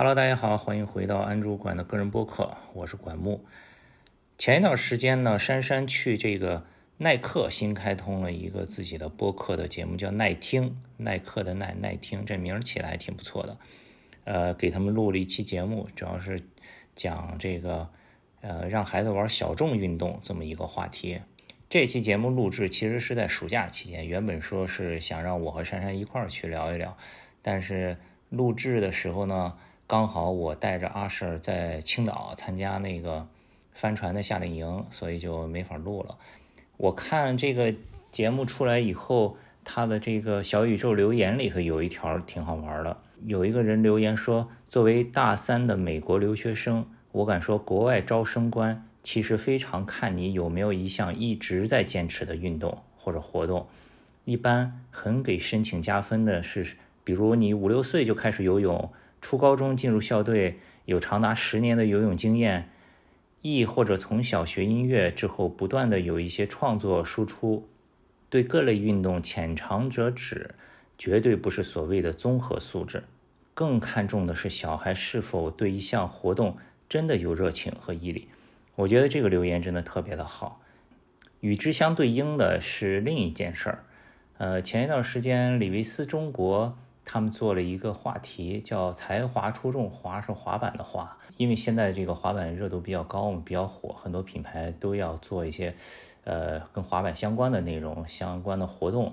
Hello，大家好，欢迎回到安主管的个人播客，我是管木。前一段时间呢，珊珊去这个耐克新开通了一个自己的播客的节目，叫耐听，耐克的耐耐听，这名儿起来挺不错的。呃，给他们录了一期节目，主要是讲这个呃让孩子玩小众运动这么一个话题。这期节目录制其实是在暑假期间，原本说是想让我和珊珊一块儿去聊一聊，但是录制的时候呢。刚好我带着阿舍在青岛参加那个帆船的夏令营，所以就没法录了。我看这个节目出来以后，他的这个小宇宙留言里头有一条挺好玩的，有一个人留言说：“作为大三的美国留学生，我敢说国外招生官其实非常看你有没有一项一直在坚持的运动或者活动。一般很给申请加分的是，比如你五六岁就开始游泳。”初高中进入校队，有长达十年的游泳经验，亦或者从小学音乐之后，不断的有一些创作输出，对各类运动浅尝辄止，绝对不是所谓的综合素质。更看重的是小孩是否对一项活动真的有热情和毅力。我觉得这个留言真的特别的好。与之相对应的是另一件事儿，呃，前一段时间李维斯中国。他们做了一个话题，叫“才华出众”，滑是滑板的滑，因为现在这个滑板热度比较高，比较火，很多品牌都要做一些，呃，跟滑板相关的内容、相关的活动。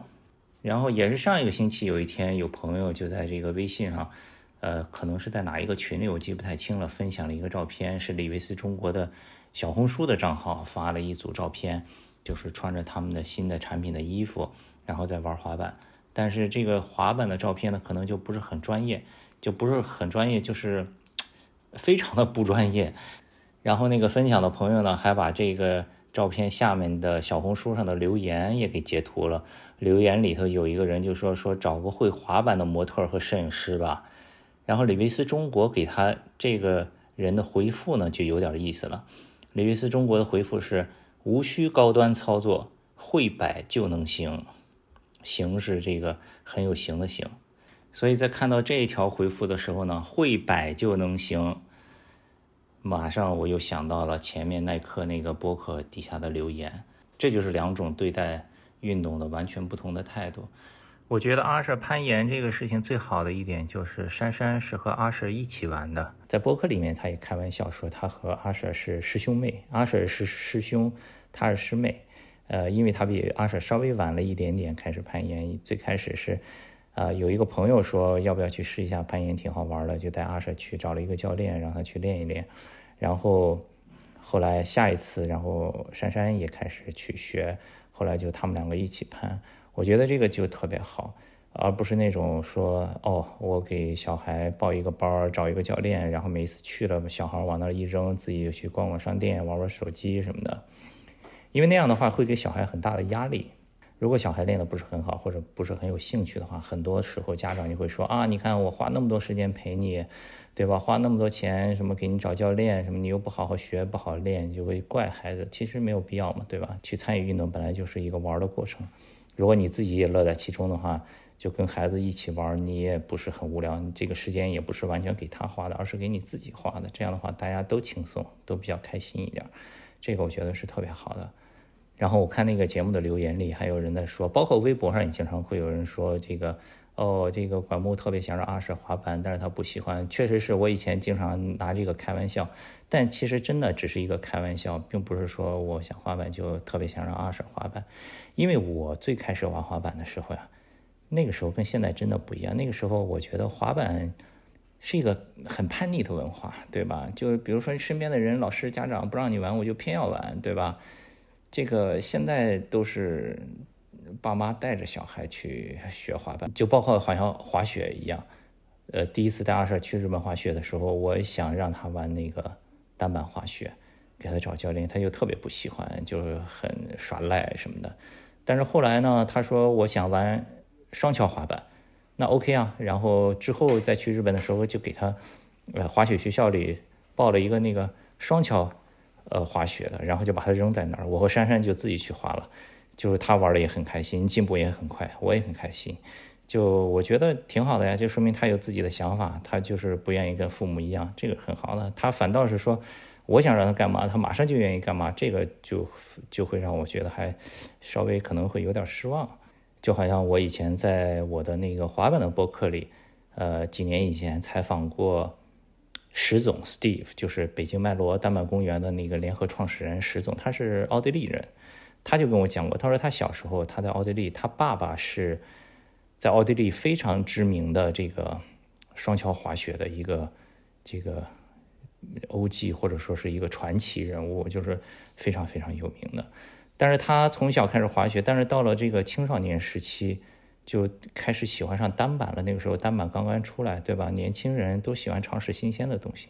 然后也是上一个星期，有一天有朋友就在这个微信上，呃，可能是在哪一个群里，我记不太清了，分享了一个照片，是李维斯中国的小红书的账号发了一组照片，就是穿着他们的新的产品的衣服，然后在玩滑板。但是这个滑板的照片呢，可能就不是很专业，就不是很专业，就是非常的不专业。然后那个分享的朋友呢，还把这个照片下面的小红书上的留言也给截图了。留言里头有一个人就说说找个会滑板的模特和摄影师吧。然后李维斯中国给他这个人的回复呢，就有点意思了。李维斯中国的回复是：无需高端操作，会摆就能行。形是这个很有型的形，所以在看到这一条回复的时候呢，会摆就能行。马上我又想到了前面耐克那个博客底下的留言，这就是两种对待运动的完全不同的态度。我觉得阿舍攀岩这个事情最好的一点就是珊珊是和阿舍一起玩的，在博客里面他也开玩笑说他和阿舍是师兄妹，阿舍是师兄，他是师妹。呃，因为他比阿舍稍微晚了一点点开始攀岩，最开始是，呃，有一个朋友说要不要去试一下攀岩，挺好玩的，就带阿舍去找了一个教练，让他去练一练。然后后来下一次，然后珊珊也开始去学，后来就他们两个一起攀。我觉得这个就特别好，而不是那种说哦，我给小孩报一个班，找一个教练，然后每次去了，小孩往那儿一扔，自己去逛逛商店，玩玩手机什么的。因为那样的话会给小孩很大的压力。如果小孩练得不是很好，或者不是很有兴趣的话，很多时候家长就会说啊，你看我花那么多时间陪你，对吧？花那么多钱，什么给你找教练，什么你又不好好学，不好练，就会怪孩子。其实没有必要嘛，对吧？去参与运动本来就是一个玩的过程。如果你自己也乐在其中的话，就跟孩子一起玩，你也不是很无聊。你这个时间也不是完全给他花的，而是给你自己花的。这样的话，大家都轻松，都比较开心一点。这个我觉得是特别好的。然后我看那个节目的留言里，还有人在说，包括微博上也经常会有人说这个，哦，这个管木特别想让阿舍滑板，但是他不喜欢。确实是我以前经常拿这个开玩笑，但其实真的只是一个开玩笑，并不是说我想滑板就特别想让阿舍滑板。因为我最开始玩滑板的时候呀，那个时候跟现在真的不一样。那个时候我觉得滑板是一个很叛逆的文化，对吧？就是比如说身边的人、老师、家长不让你玩，我就偏要玩，对吧？这个现在都是爸妈带着小孩去学滑板，就包括好像滑雪一样。呃，第一次带阿 Sir 去日本滑雪的时候，我想让他玩那个单板滑雪，给他找教练，他就特别不喜欢，就是很耍赖什么的。但是后来呢，他说我想玩双桥滑板，那 OK 啊。然后之后再去日本的时候，就给他呃滑雪学校里报了一个那个双桥。呃，滑雪的，然后就把它扔在那儿。我和珊珊就自己去滑了，就是他玩的也很开心，进步也很快，我也很开心。就我觉得挺好的呀，就说明他有自己的想法，他就是不愿意跟父母一样，这个很好的。他反倒是说，我想让他干嘛，他马上就愿意干嘛，这个就就会让我觉得还稍微可能会有点失望。就好像我以前在我的那个滑板的博客里，呃，几年以前采访过石总 Steve，就是北京麦罗丹麦公园的那个联合创始人石总，他是奥地利人，他就跟我讲过，他说他小时候他在奥地利，他爸爸是。在奥地利非常知名的这个双桥滑雪的一个这个 OG 或者说是一个传奇人物，就是非常非常有名的。但是他从小开始滑雪，但是到了这个青少年时期就开始喜欢上单板了。那个时候单板刚刚出来，对吧？年轻人都喜欢尝试新鲜的东西。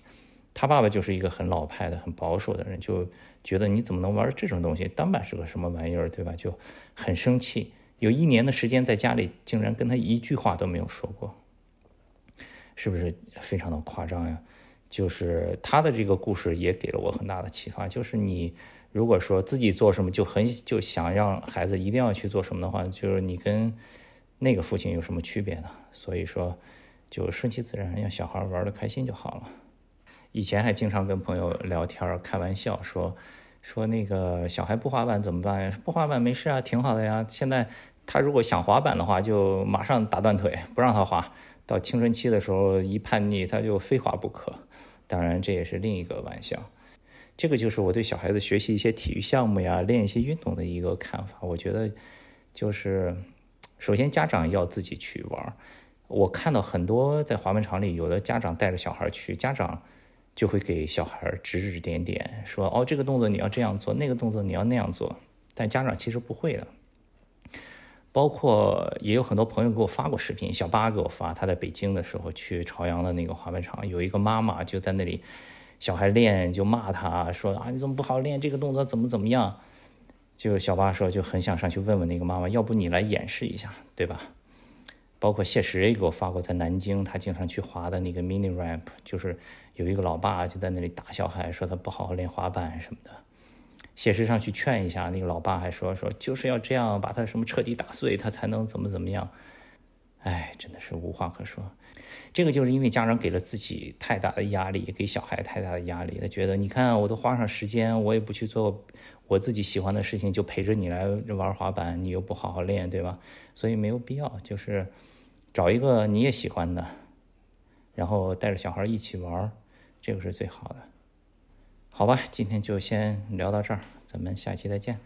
他爸爸就是一个很老派的、很保守的人，就觉得你怎么能玩这种东西？单板是个什么玩意儿，对吧？就很生气。有一年的时间在家里，竟然跟他一句话都没有说过，是不是非常的夸张呀？就是他的这个故事也给了我很大的启发。就是你如果说自己做什么就很就想让孩子一定要去做什么的话，就是你跟那个父亲有什么区别呢？所以说，就顺其自然，让小孩玩的开心就好了。以前还经常跟朋友聊天开玩笑说。说那个小孩不滑板怎么办呀？不滑板没事啊，挺好的呀。现在他如果想滑板的话，就马上打断腿，不让他滑。到青春期的时候一叛逆，他就非滑不可。当然这也是另一个玩笑。这个就是我对小孩子学习一些体育项目呀，练一些运动的一个看法。我觉得就是，首先家长要自己去玩。我看到很多在滑板场里，有的家长带着小孩去，家长。就会给小孩指指点点，说哦，这个动作你要这样做，那个动作你要那样做。但家长其实不会的。包括也有很多朋友给我发过视频，小八给我发，他在北京的时候去朝阳的那个滑板场，有一个妈妈就在那里，小孩练就骂他说啊，你怎么不好好练这个动作，怎么怎么样？就小八说就很想上去问问那个妈妈，要不你来演示一下，对吧？包括谢石也给我发过，在南京他经常去滑的那个 mini ramp，就是有一个老爸就在那里打小孩，说他不好好练滑板什么的。谢石上去劝一下，那个老爸还说说就是要这样把他什么彻底打碎，他才能怎么怎么样。哎，真的是无话可说。这个就是因为家长给了自己太大的压力，给小孩太大的压力，他觉得你看我都花上时间，我也不去做我自己喜欢的事情，就陪着你来玩滑板，你又不好好练，对吧？所以没有必要，就是找一个你也喜欢的，然后带着小孩一起玩，这个是最好的。好吧，今天就先聊到这儿，咱们下期再见。